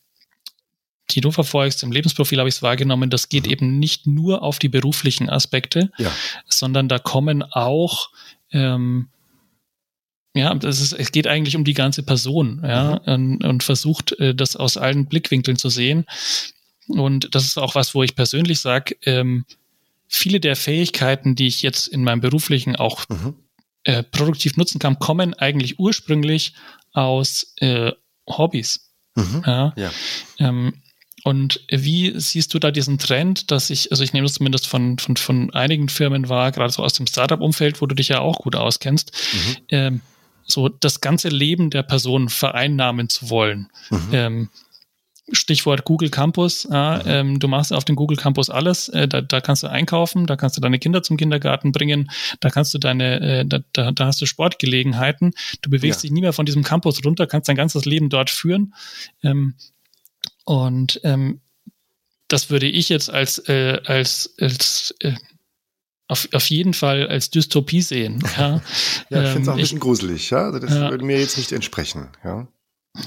die du verfolgst, im Lebensprofil habe ich es wahrgenommen, das geht mhm. eben nicht nur auf die beruflichen Aspekte, ja. sondern da kommen auch ähm, ja, das ist, es geht eigentlich um die ganze Person, ja, mhm. und, und, versucht, äh, das aus allen Blickwinkeln zu sehen. Und das ist auch was, wo ich persönlich sage, ähm, viele der Fähigkeiten, die ich jetzt in meinem beruflichen auch mhm. äh, produktiv nutzen kann, kommen eigentlich ursprünglich aus äh, Hobbys. Mhm. Ja. ja. Ähm, und wie siehst du da diesen Trend, dass ich, also ich nehme das zumindest von, von, von einigen Firmen wahr, gerade so aus dem Startup-Umfeld, wo du dich ja auch gut auskennst, mhm. ähm, so das ganze Leben der Person vereinnahmen zu wollen. Mhm. Ähm, Stichwort Google Campus. Ja, mhm. ähm, du machst auf dem Google Campus alles. Äh, da, da, kannst du einkaufen, da kannst du deine Kinder zum Kindergarten bringen, da kannst du deine, äh, da, da, da, hast du Sportgelegenheiten. Du bewegst ja. dich nie mehr von diesem Campus runter, kannst dein ganzes Leben dort führen. Ähm, und ähm, das würde ich jetzt als, äh, als, als äh, auf, auf jeden Fall als Dystopie sehen. Ja, ja ich finde es auch ein ähm, bisschen ich, gruselig, ja. Also das ja. würde mir jetzt nicht entsprechen, ja.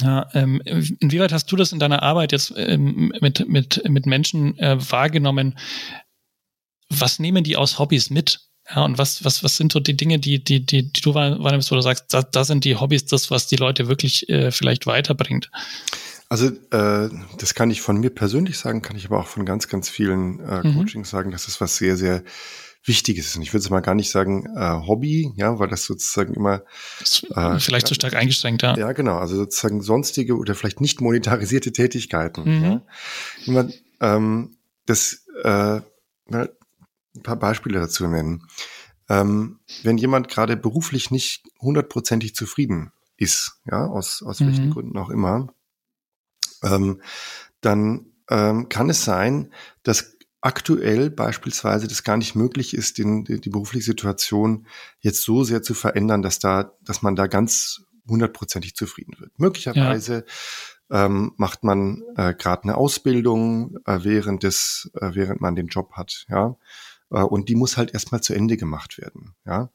Ja, ähm, inwieweit hast du das in deiner Arbeit jetzt ähm, mit, mit, mit Menschen äh, wahrgenommen? Was nehmen die aus Hobbys mit? Ja, und was, was, was sind so die Dinge, die, die, die, die du wahrnimmst, wo du sagst, da, da sind die Hobbys das, was die Leute wirklich äh, vielleicht weiterbringt? Also äh, das kann ich von mir persönlich sagen, kann ich aber auch von ganz, ganz vielen äh, mhm. Coachings sagen, dass es was sehr, sehr Wichtiges ist. Und ich würde es mal gar nicht sagen äh, Hobby, ja, weil das sozusagen immer äh, vielleicht zu stark eingeschränkt, ja. Ja, genau. Also sozusagen sonstige oder vielleicht nicht monetarisierte Tätigkeiten. Mhm. Ja. Immer, ähm, das äh, ein paar Beispiele dazu nennen. Ähm, wenn jemand gerade beruflich nicht hundertprozentig zufrieden ist, ja, aus, aus mhm. welchen Gründen auch immer, ähm, dann ähm, kann es sein, dass aktuell beispielsweise das gar nicht möglich ist, den, die berufliche Situation jetzt so sehr zu verändern, dass da, dass man da ganz hundertprozentig zufrieden wird. Möglicherweise ja. ähm, macht man äh, gerade eine Ausbildung, äh, während des, äh, während man den Job hat, ja. Äh, und die muss halt erstmal zu Ende gemacht werden, ja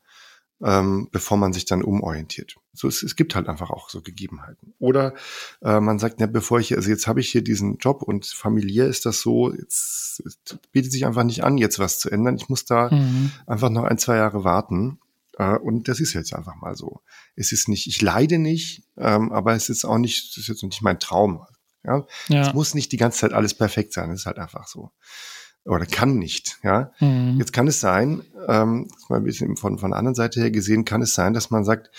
ähm, bevor man sich dann umorientiert. So, es, es gibt halt einfach auch so Gegebenheiten. Oder äh, man sagt, ja, bevor ich, also jetzt habe ich hier diesen Job und familiär ist das so, jetzt bietet sich einfach nicht an, jetzt was zu ändern. Ich muss da mhm. einfach noch ein, zwei Jahre warten. Äh, und das ist jetzt einfach mal so. Es ist nicht, ich leide nicht, ähm, aber es ist auch nicht, das ist jetzt nicht mein Traum. Ja? ja? Es muss nicht die ganze Zeit alles perfekt sein, es ist halt einfach so. Oder kann nicht. Ja, mhm. jetzt kann es sein, ähm, mal ein bisschen von von der anderen Seite her gesehen, kann es sein, dass man sagt,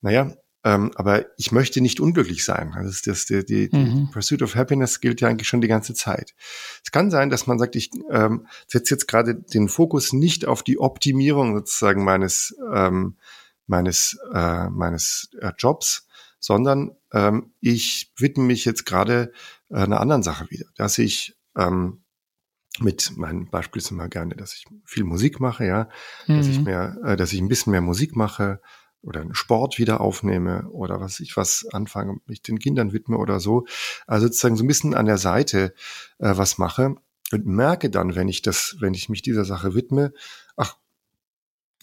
naja, ähm, aber ich möchte nicht unglücklich sein. Das ist das, die, die, mhm. die Pursuit of Happiness gilt ja eigentlich schon die ganze Zeit. Es kann sein, dass man sagt, ich ähm, setze jetzt gerade den Fokus nicht auf die Optimierung sozusagen meines ähm, meines äh, meines äh, Jobs, sondern ähm, ich widme mich jetzt gerade äh, einer anderen Sache wieder, dass ich ähm, mit meinem Beispiel ist immer gerne, dass ich viel Musik mache, ja, mhm. dass ich mhm. mehr, äh, dass ich ein bisschen mehr Musik mache, oder einen Sport wieder aufnehme oder was ich was anfange, mich den Kindern widme oder so. Also sozusagen so ein bisschen an der Seite äh, was mache und merke dann, wenn ich das, wenn ich mich dieser Sache widme, ach,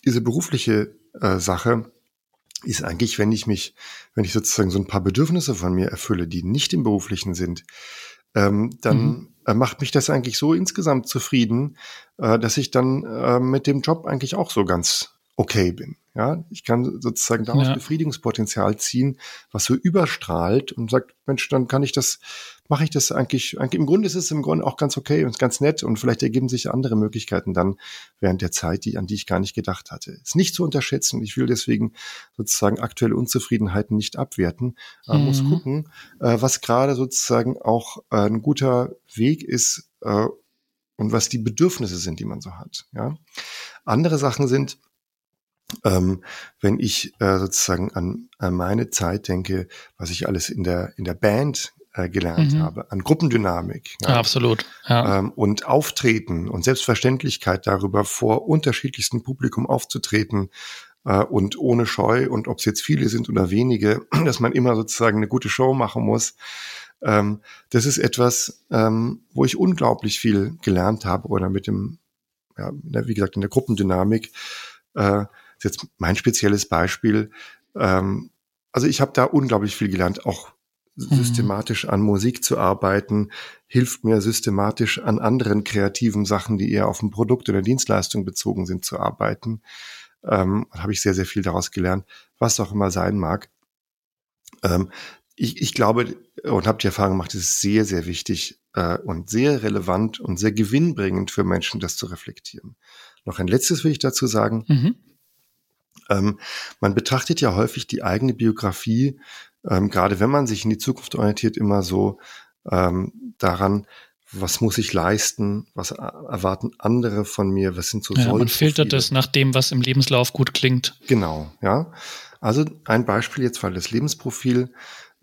diese berufliche äh, Sache ist eigentlich, wenn ich mich, wenn ich sozusagen so ein paar Bedürfnisse von mir erfülle, die nicht im beruflichen sind, ähm, dann mhm. Äh, macht mich das eigentlich so insgesamt zufrieden, äh, dass ich dann äh, mit dem Job eigentlich auch so ganz okay bin. Ja, ich kann sozusagen daraus ja. Befriedigungspotenzial ziehen, was so überstrahlt und sagt, Mensch, dann kann ich das, mache ich das eigentlich, eigentlich, im Grunde ist es im Grunde auch ganz okay und ganz nett und vielleicht ergeben sich andere Möglichkeiten dann während der Zeit, die, an die ich gar nicht gedacht hatte. Ist nicht zu unterschätzen. Ich will deswegen sozusagen aktuelle Unzufriedenheiten nicht abwerten. Man mhm. muss gucken, äh, was gerade sozusagen auch äh, ein guter Weg ist, äh, und was die Bedürfnisse sind, die man so hat. Ja. Andere Sachen sind, ähm, wenn ich äh, sozusagen an, an meine Zeit denke, was ich alles in der, in der Band äh, gelernt mhm. habe, an Gruppendynamik. Ja, absolut. Ja. Ähm, und Auftreten und Selbstverständlichkeit darüber, vor unterschiedlichstem Publikum aufzutreten äh, und ohne Scheu und ob es jetzt viele sind oder wenige, dass man immer sozusagen eine gute Show machen muss. Ähm, das ist etwas, ähm, wo ich unglaublich viel gelernt habe oder mit dem, ja, wie gesagt, in der Gruppendynamik. Ist jetzt mein spezielles Beispiel. Ähm, also ich habe da unglaublich viel gelernt, auch mhm. systematisch an Musik zu arbeiten, hilft mir systematisch an anderen kreativen Sachen, die eher auf ein Produkt oder Dienstleistung bezogen sind, zu arbeiten. Ähm, habe ich sehr, sehr viel daraus gelernt, was auch immer sein mag. Ähm, ich, ich glaube und habe die Erfahrung gemacht, es ist sehr, sehr wichtig äh, und sehr relevant und sehr gewinnbringend für Menschen, das zu reflektieren. Noch ein letztes will ich dazu sagen. Mhm. Ähm, man betrachtet ja häufig die eigene Biografie, ähm, gerade wenn man sich in die Zukunft orientiert, immer so ähm, daran, was muss ich leisten, was erwarten andere von mir, was sind so ja, Man filtert es nach dem, was im Lebenslauf gut klingt. Genau, ja. Also ein Beispiel jetzt, weil das Lebensprofil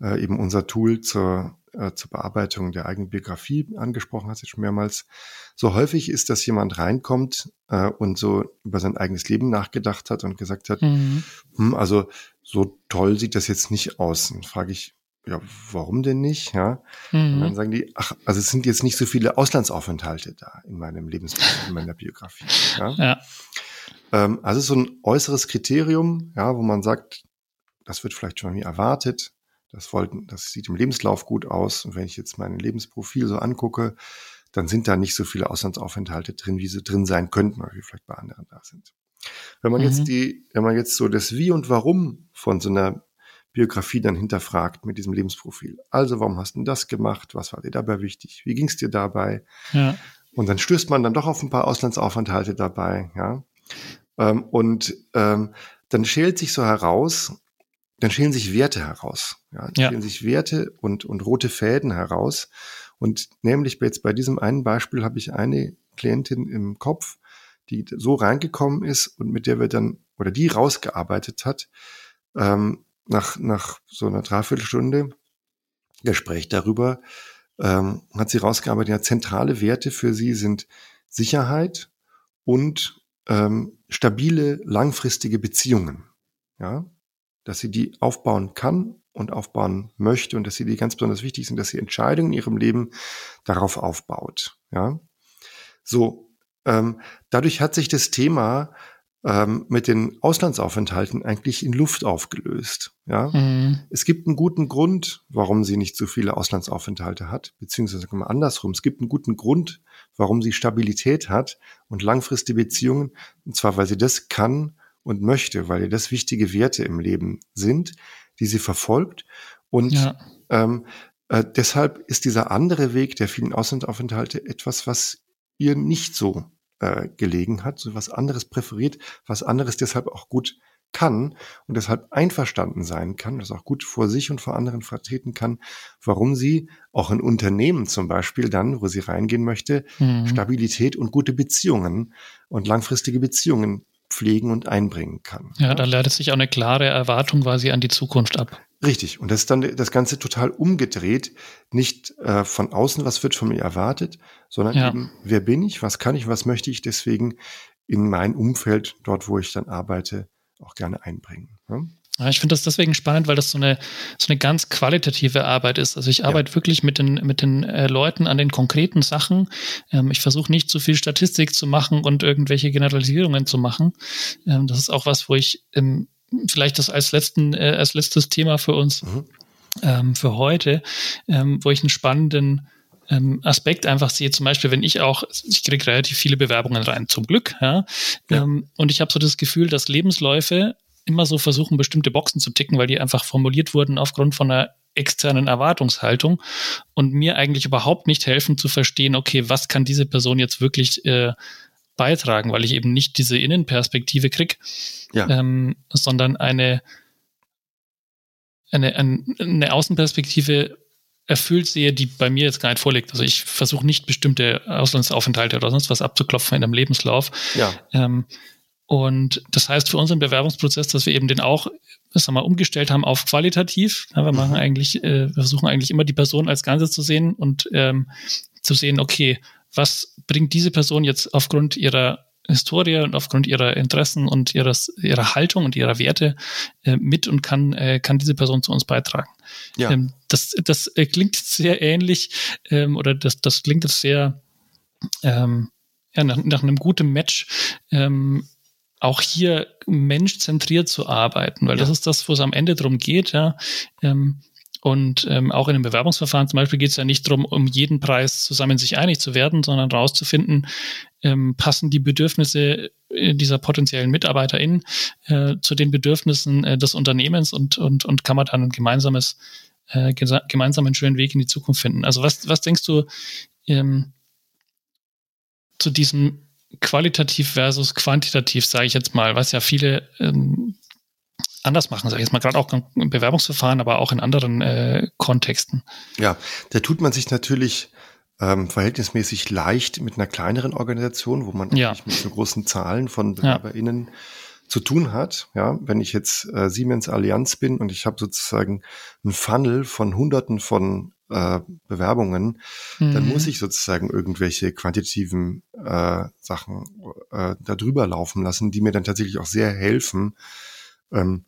äh, eben unser Tool zur äh, zur Bearbeitung der eigenen Biografie angesprochen hast, jetzt schon mehrmals. So häufig ist, dass jemand reinkommt äh, und so über sein eigenes Leben nachgedacht hat und gesagt hat, mhm. hm, also so toll sieht das jetzt nicht aus. Und frage ich, ja, warum denn nicht? Ja. Mhm. Und dann sagen die, ach, also es sind jetzt nicht so viele Auslandsaufenthalte da in meinem Lebensprofil, in meiner Biografie. Ja. ja. Ähm, also so ein äußeres Kriterium, ja, wo man sagt, das wird vielleicht schon mir erwartet, das wollten, das sieht im Lebenslauf gut aus. Und wenn ich jetzt mein Lebensprofil so angucke, dann sind da nicht so viele Auslandsaufenthalte drin, wie sie drin sein könnten, oder wie vielleicht bei anderen da sind. Wenn man mhm. jetzt die, wenn man jetzt so das Wie und Warum von so einer Biografie dann hinterfragt mit diesem Lebensprofil. Also, warum hast du das gemacht? Was war dir dabei wichtig? Wie ging es dir dabei? Ja. Und dann stößt man dann doch auf ein paar Auslandsaufenthalte dabei, ja. Ähm, und ähm, dann schält sich so heraus, dann schälen sich Werte heraus. Ja, dann ja. schälen sich Werte und, und rote Fäden heraus. Und nämlich jetzt bei diesem einen Beispiel habe ich eine Klientin im Kopf, die so reingekommen ist und mit der wir dann, oder die rausgearbeitet hat, ähm, nach, nach so einer Dreiviertelstunde Gespräch darüber, ähm, hat sie rausgearbeitet, ja, zentrale Werte für sie sind Sicherheit und ähm, stabile, langfristige Beziehungen. Ja, dass sie die aufbauen kann und aufbauen möchte und dass sie die ganz besonders wichtig sind, dass sie Entscheidungen in ihrem Leben darauf aufbaut. Ja, so ähm, dadurch hat sich das Thema ähm, mit den Auslandsaufenthalten eigentlich in Luft aufgelöst. Ja, mhm. es gibt einen guten Grund, warum sie nicht so viele Auslandsaufenthalte hat, beziehungsweise mal andersrum. Es gibt einen guten Grund, warum sie Stabilität hat und langfristige Beziehungen, und zwar weil sie das kann und möchte, weil ihr das wichtige Werte im Leben sind, die sie verfolgt. Und ja. ähm, äh, deshalb ist dieser andere Weg der vielen Auslandsaufenthalte etwas, was ihr nicht so äh, gelegen hat, so was anderes präferiert, was anderes deshalb auch gut kann und deshalb einverstanden sein kann, das auch gut vor sich und vor anderen vertreten kann, warum sie auch in Unternehmen zum Beispiel dann, wo sie reingehen möchte, mhm. Stabilität und gute Beziehungen und langfristige Beziehungen pflegen und einbringen kann. Ja, da leitet sich auch eine klare Erwartung quasi an die Zukunft ab. Richtig. Und das ist dann das Ganze total umgedreht. Nicht äh, von außen, was wird von mir erwartet, sondern ja. eben, wer bin ich, was kann ich, was möchte ich deswegen in mein Umfeld, dort wo ich dann arbeite, auch gerne einbringen. Ja? Ja, ich finde das deswegen spannend, weil das so eine, so eine ganz qualitative Arbeit ist. Also ich arbeite ja. wirklich mit den, mit den äh, Leuten an den konkreten Sachen. Ähm, ich versuche nicht zu viel Statistik zu machen und irgendwelche Generalisierungen zu machen. Ähm, das ist auch was, wo ich ähm, vielleicht das als letzten, äh, als letztes Thema für uns, mhm. Ähm, für heute, ähm, wo ich einen spannenden ähm, Aspekt einfach sehe, zum Beispiel, wenn ich auch, ich kriege relativ viele Bewerbungen rein, zum Glück, ja, ja. Und ich habe so das Gefühl, dass Lebensläufe immer so versuchen, bestimmte Boxen zu ticken, weil die einfach formuliert wurden aufgrund von einer externen Erwartungshaltung und mir eigentlich überhaupt nicht helfen zu verstehen, okay, was kann diese Person jetzt wirklich äh, beitragen, weil ich eben nicht diese Innenperspektive kriege, ja. ähm, sondern eine, eine, eine Außenperspektive erfüllt sehe, die bei mir jetzt gar nicht vorliegt. Also ich versuche nicht bestimmte Auslandsaufenthalte oder sonst was abzuklopfen in einem Lebenslauf. Ja. Ähm, und das heißt für unseren Bewerbungsprozess, dass wir eben den auch, sagen wir mal, umgestellt haben auf qualitativ. Ja, wir machen mhm. eigentlich, äh, wir versuchen eigentlich immer die Person als Ganzes zu sehen und ähm, zu sehen, okay, was bringt diese Person jetzt aufgrund ihrer Historie und aufgrund ihrer Interessen und ihres, ihrer Haltung und ihrer Werte äh, mit und kann, äh, kann diese Person zu uns beitragen. Ja. Ähm, das das äh, klingt sehr ähnlich ähm, oder das, das klingt jetzt sehr ähm, ja, nach, nach einem guten Match. Ähm, auch hier menschzentriert zu arbeiten, weil ja. das ist das, wo es am Ende darum geht, ja. Ähm, und ähm, auch in einem Bewerbungsverfahren zum Beispiel geht es ja nicht darum, um jeden Preis zusammen sich einig zu werden, sondern rauszufinden, ähm, passen die Bedürfnisse äh, dieser potenziellen MitarbeiterInnen äh, zu den Bedürfnissen äh, des Unternehmens und, und, und kann man dann ein gemeinsames, äh, gemeinsamen schönen Weg in die Zukunft finden. Also was, was denkst du ähm, zu diesem qualitativ versus quantitativ, sage ich jetzt mal, was ja viele ähm, anders machen, sage ich jetzt mal, gerade auch im Bewerbungsverfahren, aber auch in anderen äh, Kontexten. Ja, da tut man sich natürlich ähm, verhältnismäßig leicht mit einer kleineren Organisation, wo man ja. nicht mit so großen Zahlen von BewerberInnen ja. Zu tun hat. Ja, wenn ich jetzt äh, Siemens Allianz bin und ich habe sozusagen ein Funnel von Hunderten von äh, Bewerbungen, mhm. dann muss ich sozusagen irgendwelche quantitativen äh, Sachen äh, da drüber laufen lassen, die mir dann tatsächlich auch sehr helfen, ähm,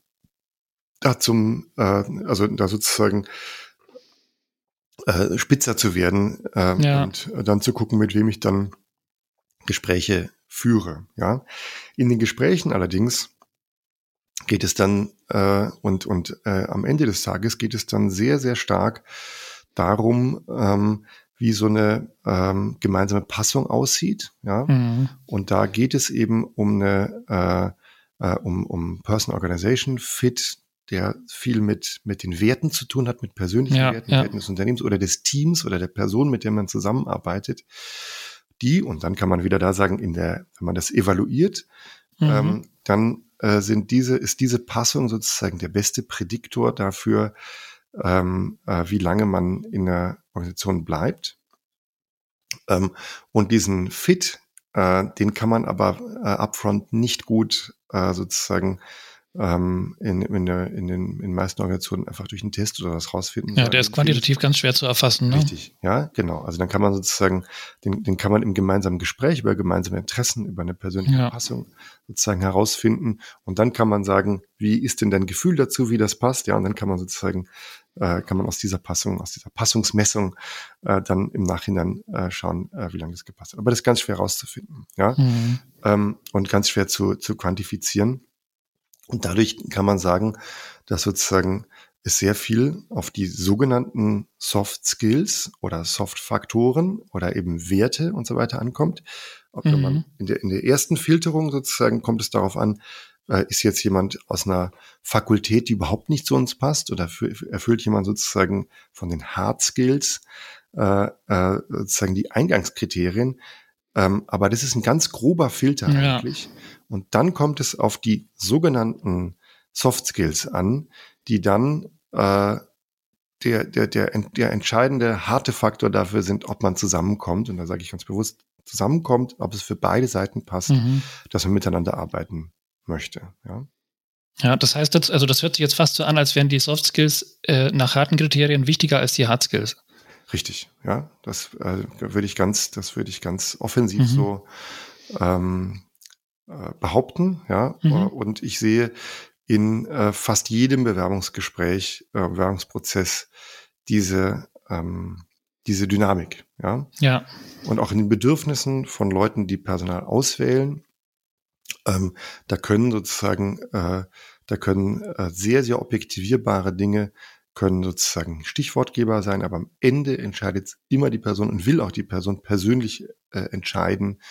da zum, äh, also da sozusagen äh, spitzer zu werden äh, ja. und dann zu gucken, mit wem ich dann Gespräche führe. Ja, in den Gesprächen allerdings geht es dann äh, und und äh, am Ende des Tages geht es dann sehr sehr stark darum, ähm, wie so eine ähm, gemeinsame Passung aussieht. Ja, mhm. und da geht es eben um eine äh, äh, um, um Person Organization Fit, der viel mit, mit den Werten zu tun hat, mit persönlichen ja, Werten, ja. Werten des Unternehmens oder des Teams oder der Person, mit der man zusammenarbeitet. Die, und dann kann man wieder da sagen, in der, wenn man das evaluiert, mhm. ähm, dann äh, sind diese, ist diese Passung sozusagen der beste Prädiktor dafür, ähm, äh, wie lange man in der Organisation bleibt. Ähm, und diesen Fit, äh, den kann man aber äh, upfront nicht gut äh, sozusagen ähm, in, in, der, in den in meisten Organisationen einfach durch einen Test oder was rausfinden. Ja, der ist quantitativ ganz schwer zu erfassen. Ne? Richtig, ja, genau. Also dann kann man sozusagen, den, den kann man im gemeinsamen Gespräch über gemeinsame Interessen, über eine persönliche ja. Passung sozusagen herausfinden. Und dann kann man sagen, wie ist denn dein Gefühl dazu, wie das passt? Ja, und dann kann man sozusagen, äh, kann man aus dieser Passung, aus dieser Passungsmessung äh, dann im Nachhinein äh, schauen, äh, wie lange das gepasst hat. Aber das ist ganz schwer herauszufinden, ja. Mhm. Ähm, und ganz schwer zu, zu quantifizieren. Und dadurch kann man sagen, dass sozusagen es sehr viel auf die sogenannten Soft Skills oder Soft Faktoren oder eben Werte und so weiter ankommt. Ob mhm. man in der, in der ersten Filterung sozusagen kommt es darauf an, äh, ist jetzt jemand aus einer Fakultät, die überhaupt nicht zu uns passt oder erfüllt jemand sozusagen von den Hard Skills äh, äh, sozusagen die Eingangskriterien, Ähm, aber das ist ein ganz grober Filter ja. eigentlich. Und dann kommt es auf die sogenannten Soft Skills an, die dann äh, der, der, der, der entscheidende harte Faktor dafür sind, ob man zusammenkommt. Und da sage ich ganz bewusst, zusammenkommt, ob es für beide Seiten passt, mhm. dass man miteinander arbeiten möchte. Ja. Ja, das heißt jetzt, also das hört sich jetzt fast so an, als wären die Soft Skills äh, nach harten Kriterien wichtiger als die Hard Skills. Richtig, ja. Das äh, würde ich ganz, das würde ich ganz offensiv mhm. so ähm, äh, behaupten, ja. Mhm. Und ich sehe in äh, fast jedem Bewerbungsgespräch, äh, Bewerbungsprozess diese ähm, diese Dynamik, ja. Ja. Und auch in den Bedürfnissen von Leuten, die Personal auswählen, ähm, da können sozusagen, äh, da können äh, sehr, sehr objektivierbare Dinge können sozusagen Stichwortgeber sein, aber am Ende entscheidet immer die Person und will auch die Person persönlich äh, entscheiden,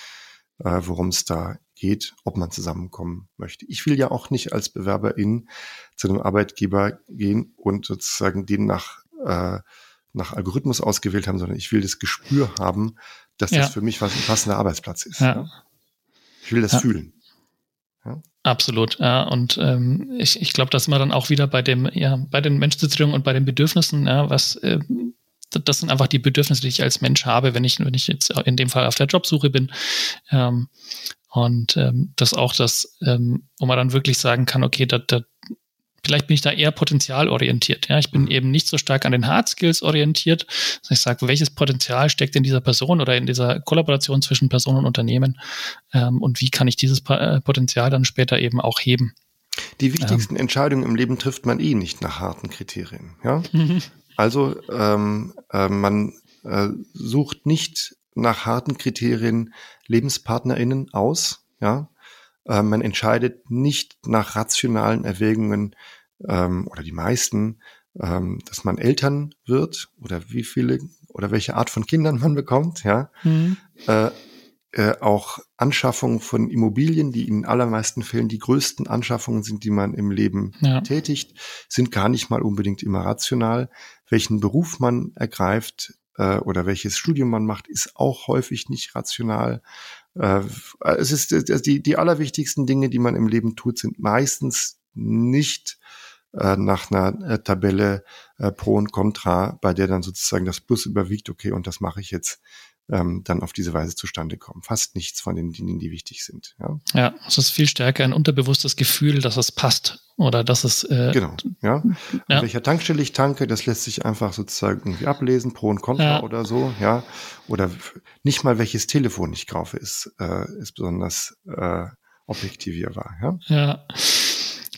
äh, worum es da geht, ob man zusammenkommen möchte. Ich will ja auch nicht als Bewerberin zu einem Arbeitgeber gehen und sozusagen den nach, äh, nach Algorithmus ausgewählt haben, sondern ich will das Gespür haben, dass ja. das für mich was ein passender Arbeitsplatz ist. Ja. Ja. Ich will das fühlen. Ja. Absolut, ja. Und ähm, ich, ich glaube, dass man dann auch wieder bei dem, ja, bei den Menschensitzungen und bei den Bedürfnissen, ja, was äh, das sind einfach die Bedürfnisse, die ich als Mensch habe, wenn ich, wenn ich jetzt in dem Fall auf der Jobsuche bin. Ähm, und ähm, das auch das, ähm, wo man dann wirklich sagen kann, okay, da, da, vielleicht bin ich da eher potenzialorientiert. Ja, ich bin mhm. eben nicht so stark an den Hard Skills orientiert. Also ich sage, welches Potenzial steckt in dieser Person oder in dieser Kollaboration zwischen Person und Unternehmen ähm, und wie kann ich dieses äh, Potenzial dann später eben auch heben. Die wichtigsten ähm. Entscheidungen im Leben trifft man eh nicht nach harten Kriterien. Ja? Mhm. Also ähm, äh, man äh, sucht nicht nach harten Kriterien LebenspartnerInnen aus. Ja? Äh, man entscheidet nicht nach rationalen Erwägungen ähm, oder die meisten, ähm, dass man Eltern wird oder wie viele oder welche Art von Kindern man bekommt. Ja? Mhm. Äh, äh, auch Anschaffung von Immobilien, die in allermeisten Fällen die größten Anschaffungen sind, die man im Leben ja. tätigt, sind gar nicht mal unbedingt immer rational. Welchen Beruf man ergreift äh, oder welches Studium man macht, ist auch häufig nicht rational. Äh, es ist äh, die, die allerwichtigsten Dinge, die man im Leben tut, sind meistens nicht äh, nach einer äh, Tabelle äh, Pro und Contra, bei der dann sozusagen das Plus überwiegt, okay, und das mache ich jetzt ähm, dann auf diese Weise zustande kommen. Fast nichts von den Dingen, die wichtig sind. Ja, ja es ist viel stärker ein unterbewusstes Gefühl, dass es passt oder dass es. Äh, genau, ja. An ja. welcher Tankstelle ich tanke, das lässt sich einfach sozusagen irgendwie ablesen, Pro und Contra ja. oder so, ja. Oder nicht mal welches Telefon ich kaufe, ist, äh, ist besonders äh, objektivierbar, ja. Ja.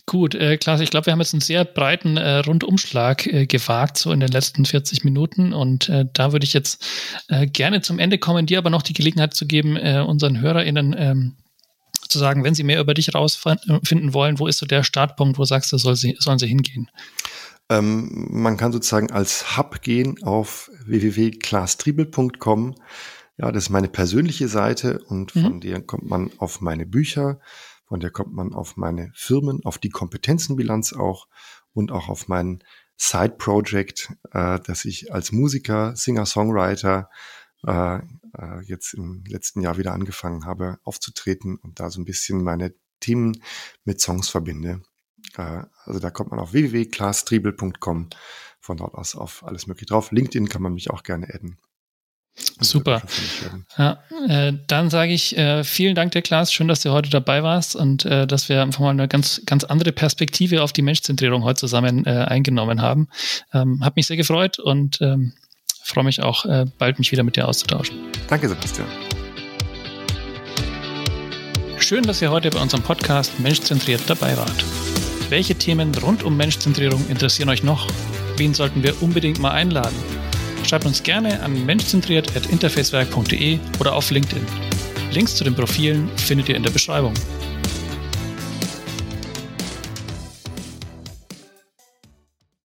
Gut, äh, Klaas, ich glaube, wir haben jetzt einen sehr breiten äh, Rundumschlag äh, gewagt, so in den letzten 40 Minuten. Und äh, da würde ich jetzt äh, gerne zum Ende kommen, dir aber noch die Gelegenheit zu geben, äh, unseren HörerInnen ähm, zu sagen, wenn sie mehr über dich rausfinden wollen, wo ist so der Startpunkt, wo sagst du, soll sie, sollen sie hingehen? Ähm, man kann sozusagen als Hub gehen auf www.klaastriebel.com. Ja, das ist meine persönliche Seite und von mhm. der kommt man auf meine Bücher, von der kommt man auf meine Firmen, auf die Kompetenzenbilanz auch und auch auf mein Side-Project, äh, dass ich als Musiker, Singer-Songwriter äh, äh, jetzt im letzten Jahr wieder angefangen habe aufzutreten und da so ein bisschen meine Themen mit Songs verbinde. Äh, also da kommt man auf www.klaastriebel.com von dort aus auf alles mögliche drauf. LinkedIn kann man mich auch gerne adden. Super. Ja, äh, dann sage ich äh, vielen Dank, der Klaas. Schön, dass du heute dabei warst und äh, dass wir einfach mal eine ganz, ganz andere Perspektive auf die Menschzentrierung heute zusammen äh, eingenommen haben. Ähm, hat mich sehr gefreut und ähm, freue mich auch, äh, bald mich wieder mit dir auszutauschen. Danke, Sebastian. Schön, dass ihr heute bei unserem Podcast Menschzentriert dabei wart. Welche Themen rund um Menschzentrierung interessieren euch noch? Wen sollten wir unbedingt mal einladen? Schreibt uns gerne an menschzentriert.interfacewerk.de oder auf LinkedIn. Links zu den Profilen findet ihr in der Beschreibung.